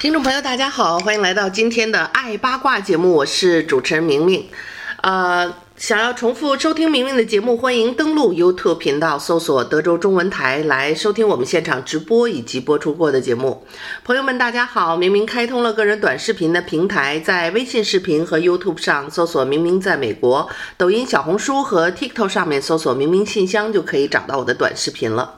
听众朋友，大家好，欢迎来到今天的爱八卦节目，我是主持人明明。呃，想要重复收听明明的节目，欢迎登录 YouTube 频道，搜索德州中文台来收听我们现场直播以及播出过的节目。朋友们，大家好，明明开通了个人短视频的平台，在微信视频和 YouTube 上搜索“明明在美国”，抖音、小红书和 TikTok 上面搜索“明明信箱”就可以找到我的短视频了。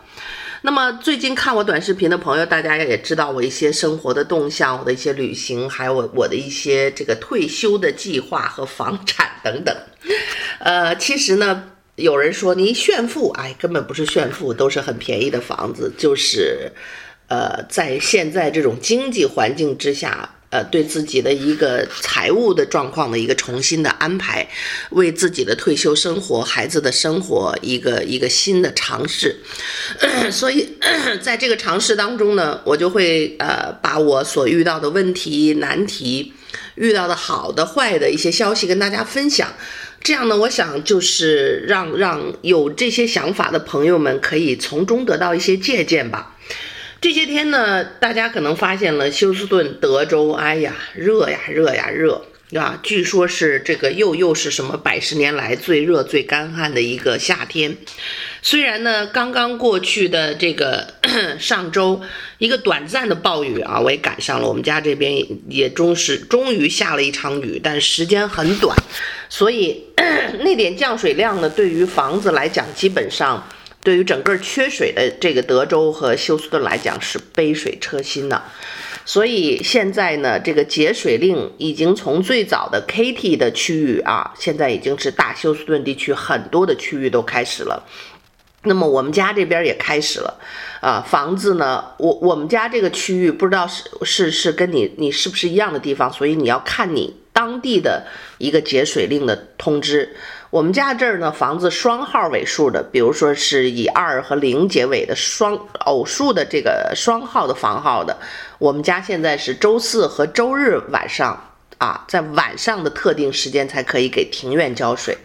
那么最近看我短视频的朋友，大家也知道我一些生活的动向，我的一些旅行，还有我我的一些这个退休的计划和房产等等。呃，其实呢，有人说你炫富，哎，根本不是炫富，都是很便宜的房子，就是，呃，在现在这种经济环境之下。呃，对自己的一个财务的状况的一个重新的安排，为自己的退休生活、孩子的生活一个一个新的尝试。所以，在这个尝试当中呢，我就会呃把我所遇到的问题、难题、遇到的好的、坏的一些消息跟大家分享。这样呢，我想就是让让有这些想法的朋友们可以从中得到一些借鉴吧。这些天呢，大家可能发现了休斯顿、德州，哎呀，热呀，热呀，热，啊？据说是这个又又是什么百十年来最热、最干旱的一个夏天。虽然呢，刚刚过去的这个 上周一个短暂的暴雨啊，我也赶上了。我们家这边也终是终于下了一场雨，但时间很短，所以 那点降水量呢，对于房子来讲，基本上。对于整个缺水的这个德州和休斯顿来讲是杯水车薪的，所以现在呢，这个节水令已经从最早的 KT 的区域啊，现在已经是大休斯顿地区很多的区域都开始了。那么我们家这边也开始了，啊，房子呢，我我们家这个区域不知道是是是跟你你是不是一样的地方，所以你要看你当地的一个节水令的通知。我们家这儿呢，房子双号尾数的，比如说是以二和零结尾的双偶数的这个双号的房号的，我们家现在是周四和周日晚上啊，在晚上的特定时间才可以给庭院浇水，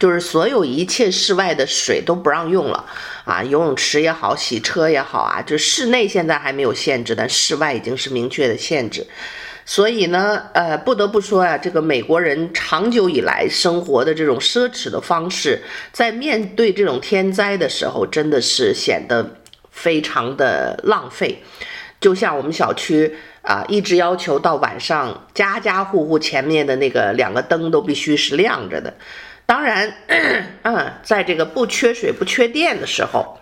就是所有一切室外的水都不让用了啊，游泳池也好，洗车也好啊，就室内现在还没有限制，但室外已经是明确的限制。所以呢，呃，不得不说呀，这个美国人长久以来生活的这种奢侈的方式，在面对这种天灾的时候，真的是显得非常的浪费。就像我们小区啊，一直要求到晚上，家家户户前面的那个两个灯都必须是亮着的。当然，嗯，在这个不缺水、不缺电的时候，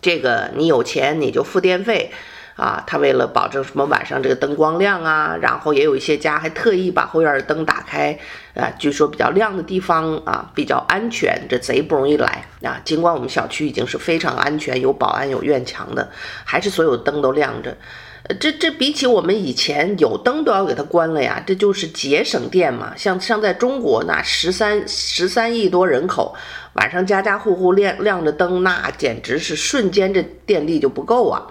这个你有钱你就付电费。啊，他为了保证什么晚上这个灯光亮啊，然后也有一些家还特意把后院的灯打开，啊，据说比较亮的地方啊比较安全，这贼不容易来啊。尽管我们小区已经是非常安全，有保安有院墙的，还是所有灯都亮着。呃，这这比起我们以前有灯都要给它关了呀，这就是节省电嘛。像像在中国那十三十三亿多人口，晚上家家户户亮亮着灯，那简直是瞬间这电力就不够啊。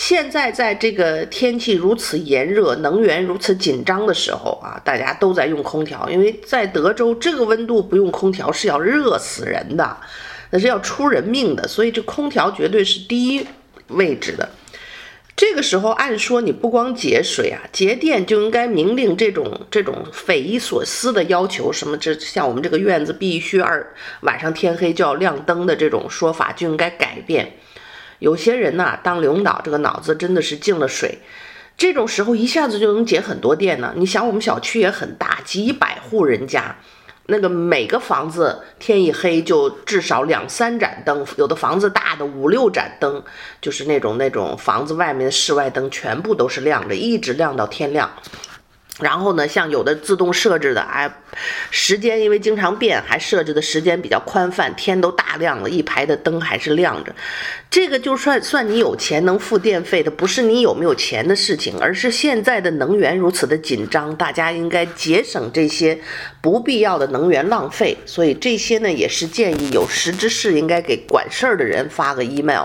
现在在这个天气如此炎热、能源如此紧张的时候啊，大家都在用空调，因为在德州这个温度不用空调是要热死人的，那是要出人命的，所以这空调绝对是第一位置的。这个时候，按说你不光节水啊，节电就应该明令这种这种匪夷所思的要求，什么这像我们这个院子必须二晚上天黑就要亮灯的这种说法就应该改变。有些人呐、当领导这个脑子真的是进了水，这种时候一下子就能解很多电呢。你想，我们小区也很大，几百户人家，那个每个房子天一黑就至少两三盏灯，有的房子大的五六盏灯，就是那种那种房子外面的室外灯全部都是亮着，一直亮到天亮。然后呢，像有的自动设置的，哎，时间因为经常变，还设置的时间比较宽泛，天都大亮了，一排的灯还是亮着。这个就算算你有钱能付电费的，不是你有没有钱的事情，而是现在的能源如此的紧张，大家应该节省这些不必要的能源浪费。所以这些呢，也是建议有识之士应该给管事儿的人发个 email。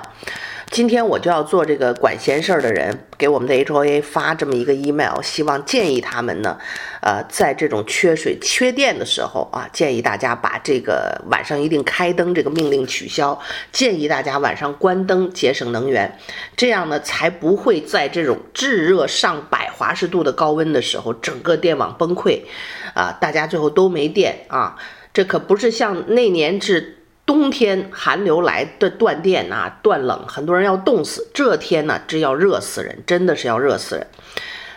今天我就要做这个管闲事儿的人，给我们的 HOA 发这么一个 email，希望建议他们呢，呃，在这种缺水、缺电的时候啊，建议大家把这个晚上一定开灯这个命令取消，建议大家晚上关灯，节省能源，这样呢，才不会在这种炙热上百华氏度的高温的时候，整个电网崩溃，啊，大家最后都没电啊，这可不是像那年是。冬天寒流来的断电啊，断冷，很多人要冻死。这天呢，这要热死人，真的是要热死人。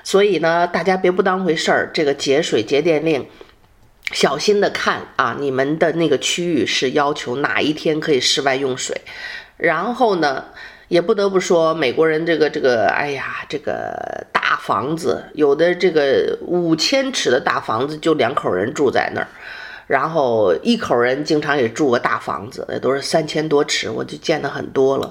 所以呢，大家别不当回事儿。这个节水节电令，小心的看啊，你们的那个区域是要求哪一天可以室外用水。然后呢，也不得不说，美国人这个这个，哎呀，这个大房子，有的这个五千尺的大房子，就两口人住在那儿。然后一口人经常也住个大房子，也都是三千多尺，我就见得很多了。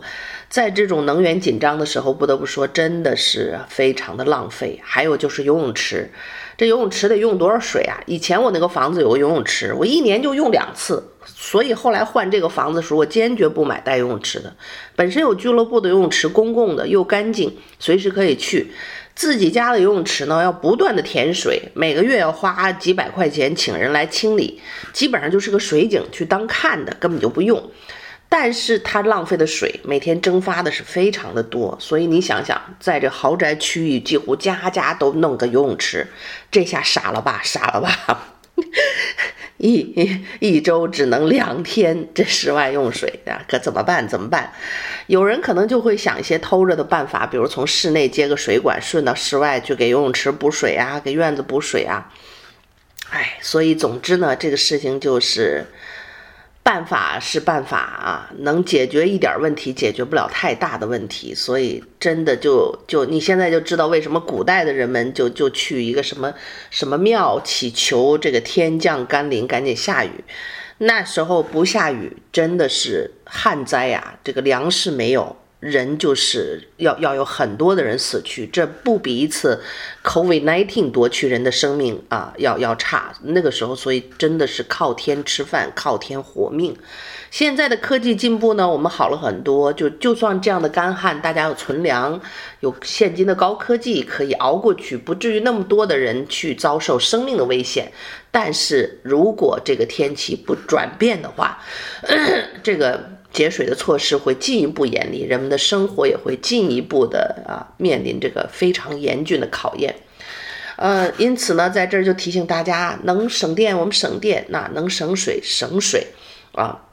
在这种能源紧张的时候，不得不说，真的是非常的浪费。还有就是游泳池，这游泳池得用多少水啊？以前我那个房子有个游泳池，我一年就用两次，所以后来换这个房子的时候，我坚决不买带游泳池的。本身有俱乐部的游泳池，公共的又干净，随时可以去。自己家的游泳池呢，要不断的填水，每个月要花几百块钱请人来清理，基本上就是个水井，去当看的，根本就不用。但是它浪费的水，每天蒸发的是非常的多，所以你想想，在这豪宅区域，几乎家家都弄个游泳池，这下傻了吧，傻了吧。一 一周只能两天这室外用水啊，可怎么办？怎么办？有人可能就会想一些偷着的办法，比如从室内接个水管顺到室外去给游泳池补水啊，给院子补水啊。哎，所以总之呢，这个事情就是。办法是办法啊，能解决一点问题，解决不了太大的问题。所以真的就就你现在就知道为什么古代的人们就就去一个什么什么庙祈求这个天降甘霖，赶紧下雨。那时候不下雨，真的是旱灾呀，这个粮食没有。人就是要要有很多的人死去，这不比一次 COVID-19 夺取人的生命啊要要差。那个时候，所以真的是靠天吃饭，靠天活命。现在的科技进步呢，我们好了很多。就就算这样的干旱，大家有存粮，有现今的高科技可以熬过去，不至于那么多的人去遭受生命的危险。但是如果这个天气不转变的话，这个。节水的措施会进一步严厉，人们的生活也会进一步的啊面临这个非常严峻的考验。呃，因此呢，在这儿就提醒大家，能省电我们省电，那能省水省水啊。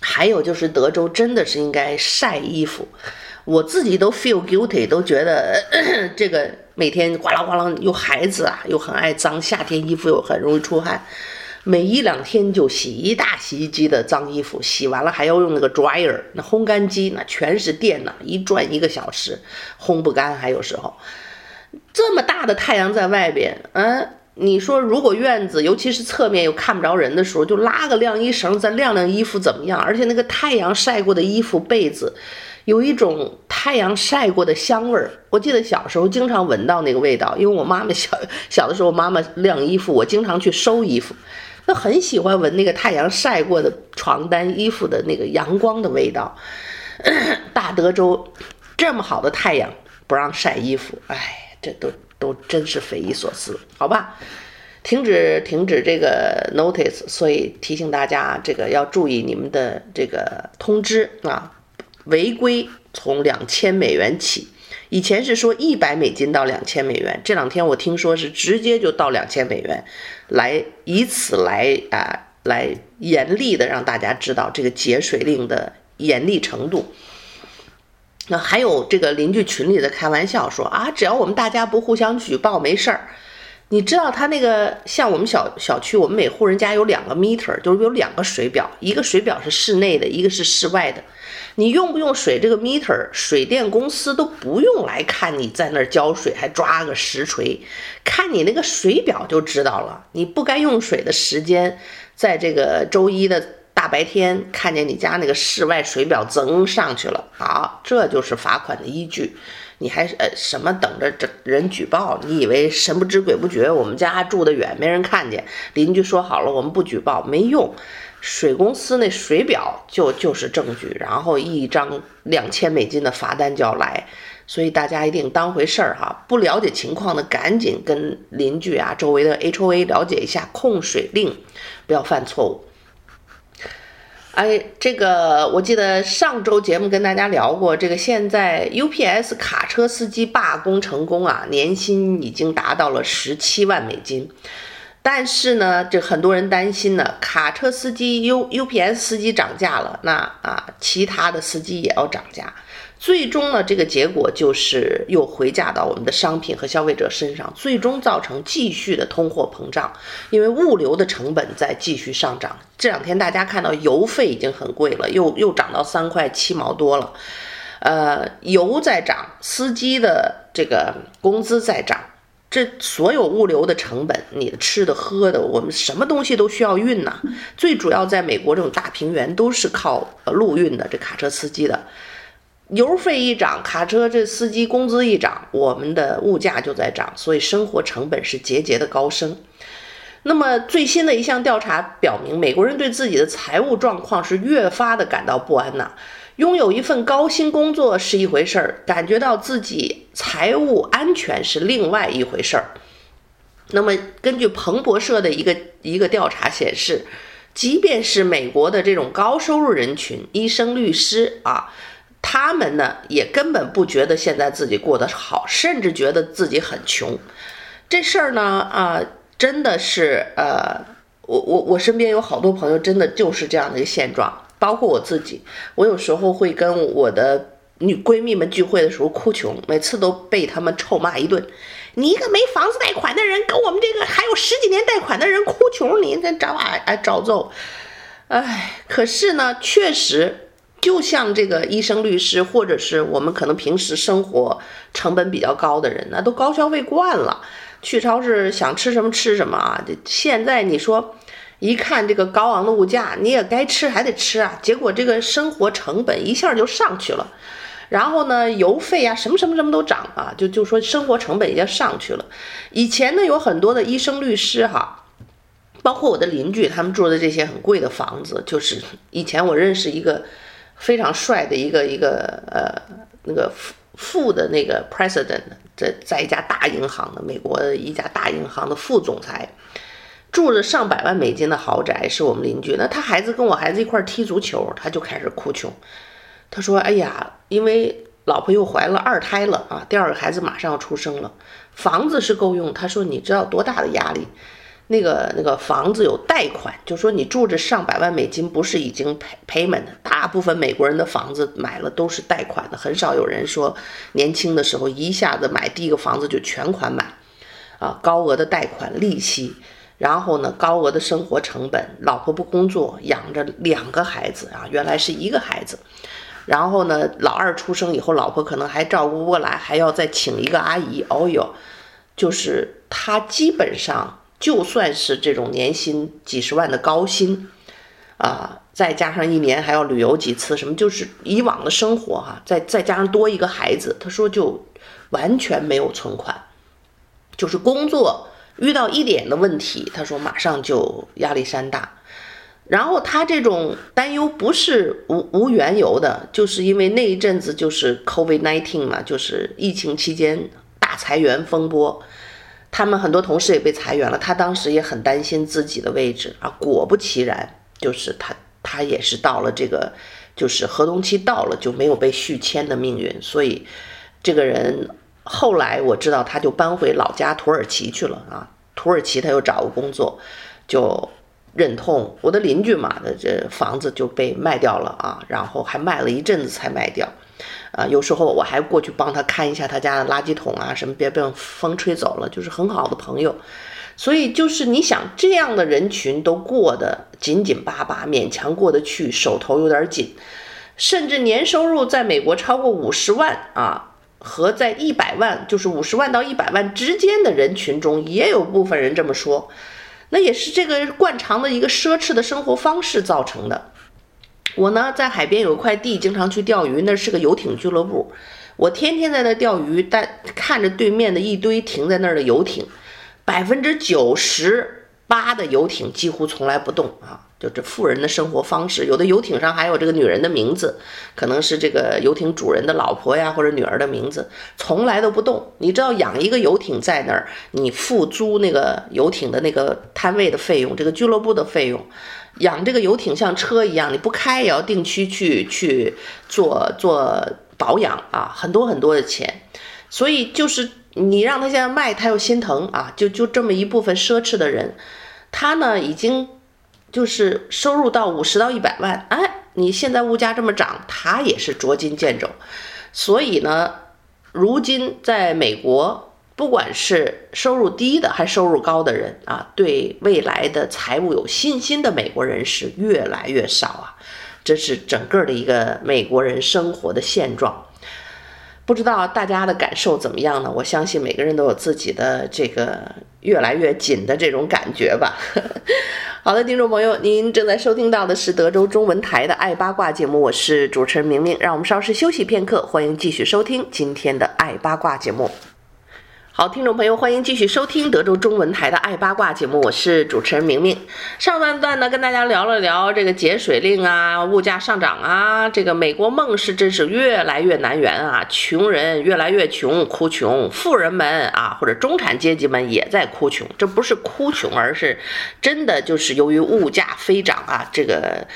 还有就是德州真的是应该晒衣服，我自己都 feel guilty，都觉得 这个每天哗啦哗啦，有孩子啊，又很爱脏，夏天衣服又很容易出汗。每一两天就洗一大洗衣机的脏衣服，洗完了还要用那个 dryer，那烘干机那全是电呢，一转一个小时，烘不干。还有时候这么大的太阳在外边，嗯，你说如果院子尤其是侧面又看不着人的时候，就拉个晾衣绳再晾晾衣服怎么样？而且那个太阳晒过的衣服被子，有一种太阳晒过的香味儿。我记得小时候经常闻到那个味道，因为我妈妈小小的时候，妈妈晾衣服，我经常去收衣服。他很喜欢闻那个太阳晒过的床单、衣服的那个阳光的味道。大德州这么好的太阳不让晒衣服，哎，这都都真是匪夷所思，好吧？停止停止这个 notice，所以提醒大家这个要注意你们的这个通知啊，违规从两千美元起。以前是说一百美金到两千美元，这两天我听说是直接就到两千美元，来以此来啊来严厉的让大家知道这个节水令的严厉程度。那还有这个邻居群里的开玩笑说啊，只要我们大家不互相举报没事儿。你知道他那个像我们小小区，我们每户人家有两个 meter，就是有两个水表，一个水表是室内的，一个是室外的。你用不用水这个 meter，水电公司都不用来看你在那儿浇水，还抓个实锤，看你那个水表就知道了。你不该用水的时间，在这个周一的大白天，看见你家那个室外水表增上去了，好，这就是罚款的依据。你还呃什么等着这人举报？你以为神不知鬼不觉？我们家住得远，没人看见。邻居说好了，我们不举报，没用。水公司那水表就就是证据，然后一张两千美金的罚单就要来。所以大家一定当回事儿哈，不了解情况的赶紧跟邻居啊、周围的 HOA 了解一下控水令，不要犯错误。哎，这个我记得上周节目跟大家聊过，这个现在 UPS 卡车司机罢工成功啊，年薪已经达到了十七万美金。但是呢，这很多人担心呢，卡车司机 U UPS 司机涨价了，那啊，其他的司机也要涨价。最终呢，这个结果就是又回嫁到我们的商品和消费者身上，最终造成继续的通货膨胀，因为物流的成本在继续上涨。这两天大家看到油费已经很贵了，又又涨到三块七毛多了。呃，油在涨，司机的这个工资在涨，这所有物流的成本，你的吃的喝的，我们什么东西都需要运呐。最主要在美国这种大平原都是靠陆运的，这卡车司机的。油费一涨，卡车这司机工资一涨，我们的物价就在涨，所以生活成本是节节的高升。那么最新的一项调查表明，美国人对自己的财务状况是越发的感到不安呐。拥有一份高薪工作是一回事儿，感觉到自己财务安全是另外一回事儿。那么根据彭博社的一个一个调查显示，即便是美国的这种高收入人群，医生、律师啊。他们呢，也根本不觉得现在自己过得好，甚至觉得自己很穷。这事儿呢，啊、真的是，呃，我我我身边有好多朋友，真的就是这样的一个现状，包括我自己。我有时候会跟我的女闺蜜们聚会的时候哭穷，每次都被他们臭骂一顿。你一个没房子贷款的人，跟我们这个还有十几年贷款的人哭穷，你这找啊啊找揍。哎，可是呢，确实。就像这个医生、律师，或者是我们可能平时生活成本比较高的人，那都高消费惯了，去超市想吃什么吃什么啊。这现在你说，一看这个高昂的物价，你也该吃还得吃啊。结果这个生活成本一下就上去了，然后呢，油费啊，什么什么什么都涨啊，就就说生活成本已经上去了。以前呢，有很多的医生、律师哈，包括我的邻居，他们住的这些很贵的房子，就是以前我认识一个。非常帅的一个一个呃那个副副的那个 president，在在一家大银行的美国一家大银行的副总裁，住着上百万美金的豪宅，是我们邻居。那他孩子跟我孩子一块踢足球，他就开始哭穷。他说：“哎呀，因为老婆又怀了二胎了啊，第二个孩子马上要出生了，房子是够用。他说你知道多大的压力？”那个那个房子有贷款，就说你住着上百万美金，不是已经 pay payment 的。大部分美国人的房子买了都是贷款的，很少有人说年轻的时候一下子买第一个房子就全款买，啊，高额的贷款利息，然后呢，高额的生活成本，老婆不工作，养着两个孩子啊，原来是一个孩子，然后呢，老二出生以后，老婆可能还照顾不过来，还要再请一个阿姨，哦哟，就是他基本上。就算是这种年薪几十万的高薪，啊，再加上一年还要旅游几次，什么就是以往的生活哈、再再加上多一个孩子，他说就完全没有存款，就是工作遇到一点的问题，他说马上就压力山大。然后他这种担忧不是无无缘由的，就是因为那一阵子就是 COVID-19 嘛，就是疫情期间大裁员风波。他们很多同事也被裁员了，他当时也很担心自己的位置啊。果不其然，就是他他也是到了这个，就是合同期到了就没有被续签的命运。所以这个人后来我知道他就搬回老家土耳其去了啊。土耳其他又找个工作，就忍痛。我的邻居嘛的这房子就被卖掉了啊，然后还卖了一阵子才卖掉。啊，有时候我还过去帮他看一下他家的垃圾桶啊，什么别被风吹走了，就是很好的朋友。所以就是你想这样的人群都过得紧紧巴巴，勉强过得去，手头有点紧，甚至年收入在美国超过五十万啊，和在一百万，就是五十万到一百万之间的人群中，也有部分人这么说。那也是这个惯常的一个奢侈的生活方式造成的。我呢，在海边有一块地，经常去钓鱼，那是个游艇俱乐部，我天天在那钓鱼，但看着对面的一堆停在那儿的游艇。百分之九十八的游艇几乎从来不动啊，就这富人的生活方式。有的游艇上还有这个女人的名字，可能是这个游艇主人的老婆呀或者女儿的名字，从来都不动。你知道养一个游艇在那儿，你付租那个游艇的那个摊位的费用，这个俱乐部的费用，养这个游艇像车一样，你不开也要定期去去做做保养啊，很多很多的钱，所以就是。你让他现在卖，他又心疼啊！就就这么一部分奢侈的人，他呢已经就是收入到五十到一百万，哎，你现在物价这么涨，他也是捉襟见肘。所以呢，如今在美国，不管是收入低的还是收入高的人啊，对未来的财务有信心的美国人是越来越少啊，这是整个的一个美国人生活的现状。不知道大家的感受怎么样呢？我相信每个人都有自己的这个越来越紧的这种感觉吧。好的，听众朋友，您正在收听到的是德州中文台的《爱八卦》节目，我是主持人明明。让我们稍事休息片刻，欢迎继续收听今天的《爱八卦》节目。好，听众朋友，欢迎继续收听德州中文台的《爱八卦》节目，我是主持人明明。上半段呢，跟大家聊了聊这个节水令啊，物价上涨啊，这个美国梦是真是越来越难圆啊，穷人越来越穷，哭穷；富人们啊，或者中产阶级们也在哭穷。这不是哭穷，而是真的就是由于物价飞涨啊，这个。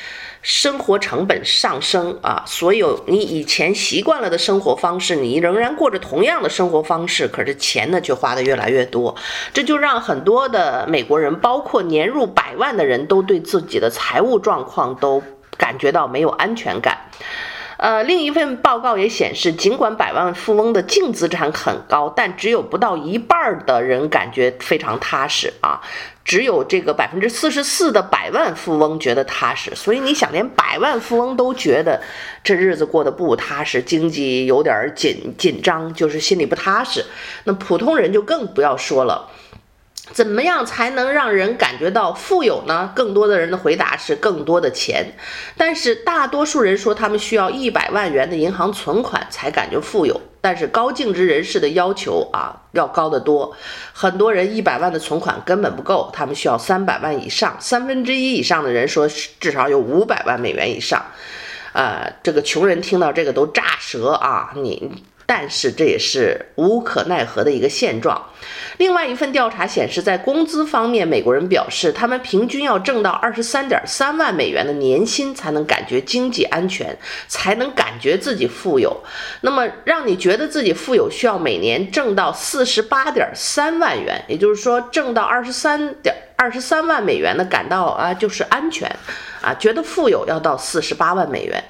生活成本上升啊，所有你以前习惯了的生活方式，你仍然过着同样的生活方式，可是钱呢却花得越来越多，这就让很多的美国人，包括年入百万的人都对自己的财务状况都感觉到没有安全感。呃，另一份报告也显示，尽管百万富翁的净资产很高，但只有不到一半的人感觉非常踏实啊。只有这个百分之四十四的百万富翁觉得踏实。所以你想，连百万富翁都觉得这日子过得不踏实，经济有点紧紧张，就是心里不踏实。那普通人就更不要说了。怎么样才能让人感觉到富有呢？更多的人的回答是更多的钱，但是大多数人说他们需要一百万元的银行存款才感觉富有。但是高净值人士的要求啊要高得多，很多人一百万的存款根本不够，他们需要三百万以上。三分之一以上的人说至少有五百万美元以上。呃，这个穷人听到这个都炸舌啊！你。但是这也是无可奈何的一个现状。另外一份调查显示，在工资方面，美国人表示他们平均要挣到二十三点三万美元的年薪才能感觉经济安全，才能感觉自己富有。那么让你觉得自己富有，需要每年挣到四十八点三万元，也就是说挣到二十三点二十三万美元的感到啊就是安全，啊觉得富有要到四十八万美元。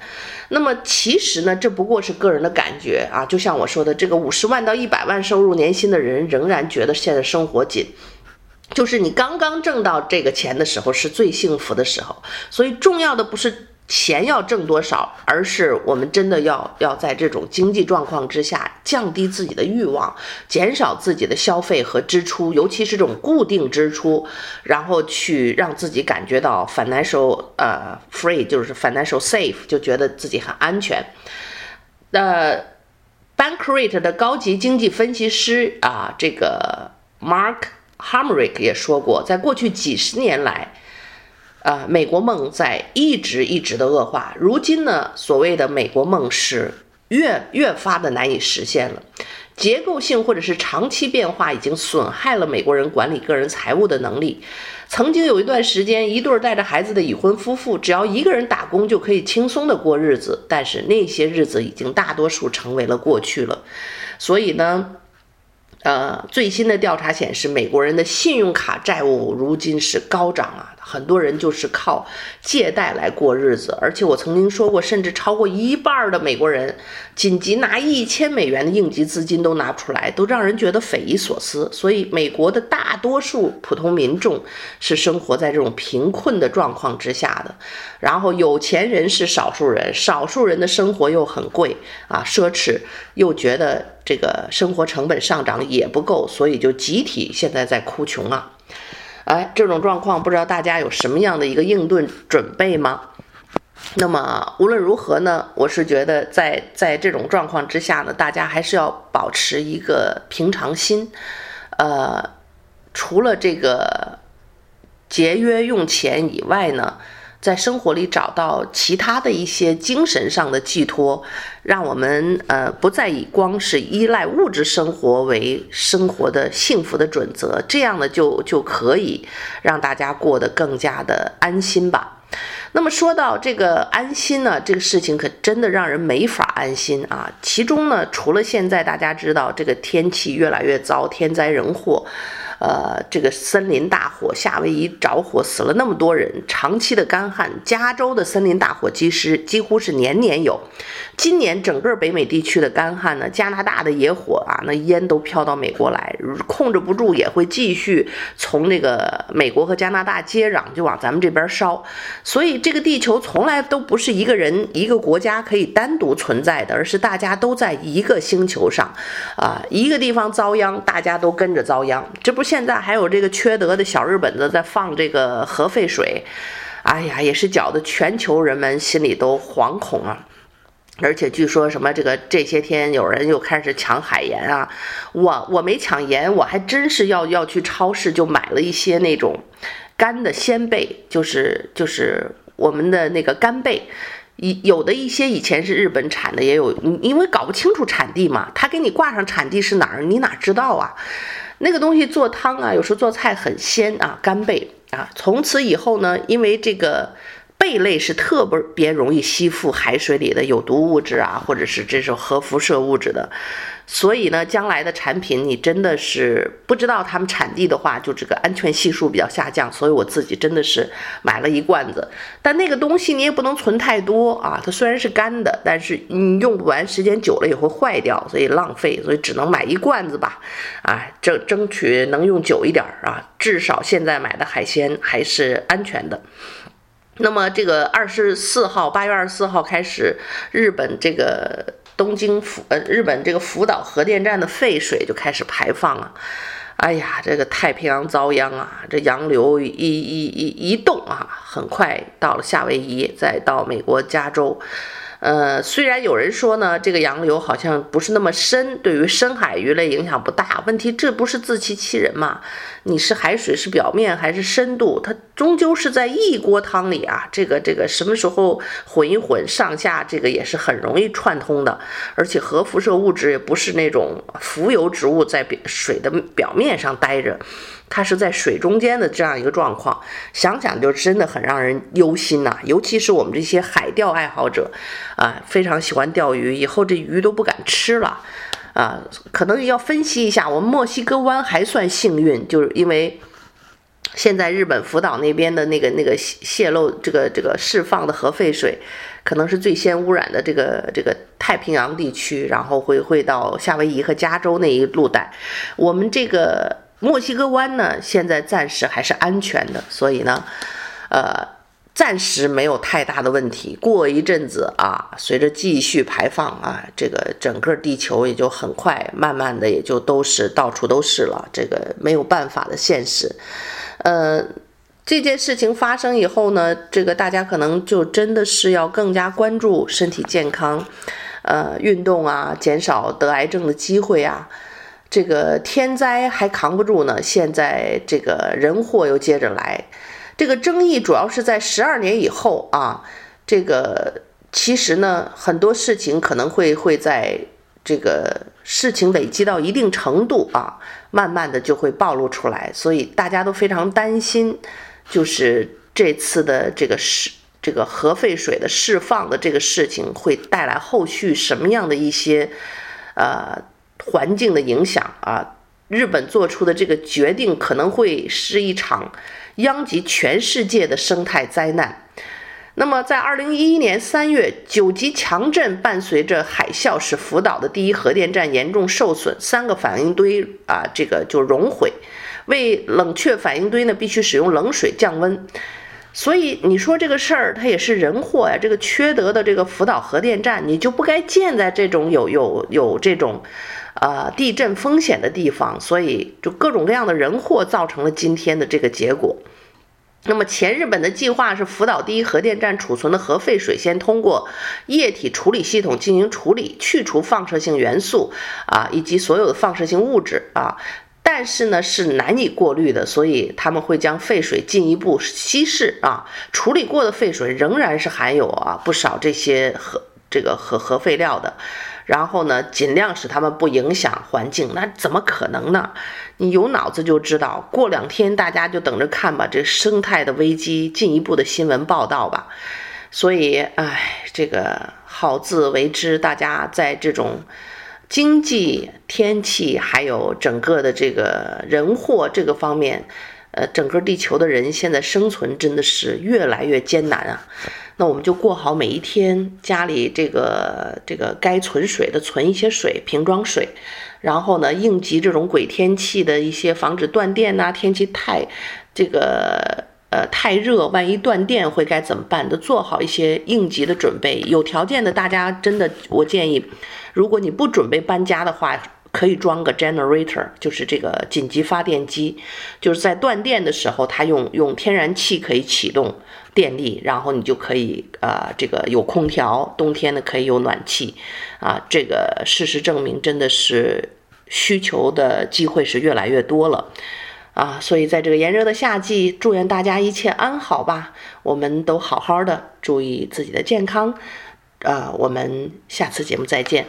那么其实呢，这不过是个人的感觉啊，就像我说的，这个五十万到一百万收入年薪的人仍然觉得现在生活紧，就是你刚刚挣到这个钱的时候是最幸福的时候，所以重要的不是。钱要挣多少，而是我们真的要要在这种经济状况之下降低自己的欲望，减少自己的消费和支出，尤其是这种固定支出，然后去让自己感觉到 financial 呃 free，就是 financial safe，就觉得自己很安全。呃，Bankrate 的高级经济分析师啊，这个 Mark Hamrick 也说过，在过去几十年来。啊，美国梦在一直一直的恶化。如今呢，所谓的美国梦是越越发的难以实现了。结构性或者是长期变化已经损害了美国人管理个人财务的能力。曾经有一段时间，一对带着孩子的已婚夫妇，只要一个人打工就可以轻松的过日子。但是那些日子已经大多数成为了过去了。所以呢，呃，最新的调查显示，美国人的信用卡债务如今是高涨啊。很多人就是靠借贷来过日子，而且我曾经说过，甚至超过一半的美国人紧急拿一千美元的应急资金都拿不出来，都让人觉得匪夷所思。所以，美国的大多数普通民众是生活在这种贫困的状况之下的，然后有钱人是少数人，少数人的生活又很贵啊，奢侈，又觉得这个生活成本上涨也不够，所以就集体现在在哭穷啊。哎，这种状况不知道大家有什么样的一个应对准备吗？那么无论如何呢，我是觉得在在这种状况之下呢，大家还是要保持一个平常心。呃，除了这个节约用钱以外呢，在生活里找到其他的一些精神上的寄托，让我们呃不再以光是依赖物质生活为生活的幸福的准则，这样呢就就可以让大家过得更加的安心吧。那么说到这个安心呢，这个事情可真的让人没法安心啊。其中呢，除了现在大家知道这个天气越来越糟，天灾人祸。呃，这个森林大火，夏威夷着火死了那么多人，长期的干旱，加州的森林大火其实几乎是年年有。今年整个北美地区的干旱呢，加拿大的野火啊，那烟都飘到美国来，控制不住也会继续从那个美国和加拿大接壤，就往咱们这边烧。所以这个地球从来都不是一个人一个国家可以单独存在的，而是大家都在一个星球上，啊，一个地方遭殃，大家都跟着遭殃。这不。现在还有这个缺德的小日本子在放这个核废水，哎呀，也是搅得全球人们心里都惶恐啊！而且据说什么这个这些天有人又开始抢海盐啊，我我没抢盐，我还真是要要去超市就买了一些那种干的鲜贝，就是就是我们的那个干贝，有的一些以前是日本产的，也有，因为搞不清楚产地嘛，他给你挂上产地是哪儿，你哪知道啊？那个东西做汤啊，有时候做菜很鲜啊，干贝啊。从此以后呢，因为这个。贝类是特别容易吸附海水里的有毒物质啊，或者是这种核辐射物质的，所以呢，将来的产品你真的是不知道它们产地的话，就这个安全系数比较下降。所以我自己真的是买了一罐子，但那个东西你也不能存太多啊。它虽然是干的，但是你用不完，时间久了也会坏掉，所以浪费，所以只能买一罐子吧。啊，争争取能用久一点啊，至少现在买的海鲜还是安全的。那么这个二十四号，八月二十四号开始，日本这个东京福呃，日本这个福岛核电站的废水就开始排放了。哎呀，这个太平洋遭殃啊！这洋流一一一一动啊，很快到了夏威夷，再到美国加州。呃，虽然有人说呢，这个洋流好像不是那么深，对于深海鱼类影响不大。问题这不是自欺欺人吗？你是海水是表面还是深度？它终究是在一锅汤里啊。这个这个什么时候混一混，上下这个也是很容易串通的。而且核辐射物质也不是那种浮游植物在水的表面上待着。它是在水中间的这样一个状况，想想就真的很让人忧心呐。尤其是我们这些海钓爱好者，啊，非常喜欢钓鱼，以后这鱼都不敢吃了，啊，可能要分析一下。我们墨西哥湾还算幸运，就是因为现在日本福岛那边的那个那个泄泄漏，这个这个释放的核废水，可能是最先污染的这个这个太平洋地区，然后会会到夏威夷和加州那一路带，我们这个。墨西哥湾呢，现在暂时还是安全的，所以呢，呃，暂时没有太大的问题。过一阵子啊，随着继续排放啊，这个整个地球也就很快，慢慢的也就都是到处都是了。这个没有办法的现实。呃，这件事情发生以后呢，这个大家可能就真的是要更加关注身体健康，呃，运动啊，减少得癌症的机会啊。这个天灾还扛不住呢，现在这个人祸又接着来。这个争议主要是在十二年以后啊，这个其实呢，很多事情可能会会在这个事情累积到一定程度啊，慢慢的就会暴露出来，所以大家都非常担心，就是这次的这个释这个核废水的释放的这个事情会带来后续什么样的一些呃。环境的影响啊，日本做出的这个决定可能会是一场殃及全世界的生态灾难。那么，在二零一一年三月，九级强震伴随着海啸，使福岛的第一核电站严重受损，三个反应堆啊，这个就熔毁。为冷却反应堆呢，必须使用冷水降温。所以你说这个事儿，它也是人祸呀。这个缺德的这个福岛核电站，你就不该建在这种有有有这种，呃，地震风险的地方。所以就各种各样的人祸造成了今天的这个结果。那么，前日本的计划是福岛第一核电站储存的核废水先通过液体处理系统进行处理，去除放射性元素啊，以及所有的放射性物质啊。但是呢，是难以过滤的，所以他们会将废水进一步稀释啊。处理过的废水仍然是含有啊不少这些核这个核核废料的。然后呢，尽量使它们不影响环境，那怎么可能呢？你有脑子就知道，过两天大家就等着看吧，这生态的危机进一步的新闻报道吧。所以，哎，这个好自为之，大家在这种经济、天气还有整个的这个人祸这个方面。呃，整个地球的人现在生存真的是越来越艰难啊！那我们就过好每一天，家里这个这个该存水的存一些水，瓶装水，然后呢，应急这种鬼天气的一些防止断电呐，天气太这个呃太热，万一断电会该怎么办？都做好一些应急的准备。有条件的大家真的，我建议，如果你不准备搬家的话。可以装个 generator，就是这个紧急发电机，就是在断电的时候，它用用天然气可以启动电力，然后你就可以啊、呃，这个有空调，冬天呢可以有暖气，啊，这个事实证明真的是需求的机会是越来越多了，啊，所以在这个炎热的夏季，祝愿大家一切安好吧，我们都好好的注意自己的健康，啊，我们下次节目再见。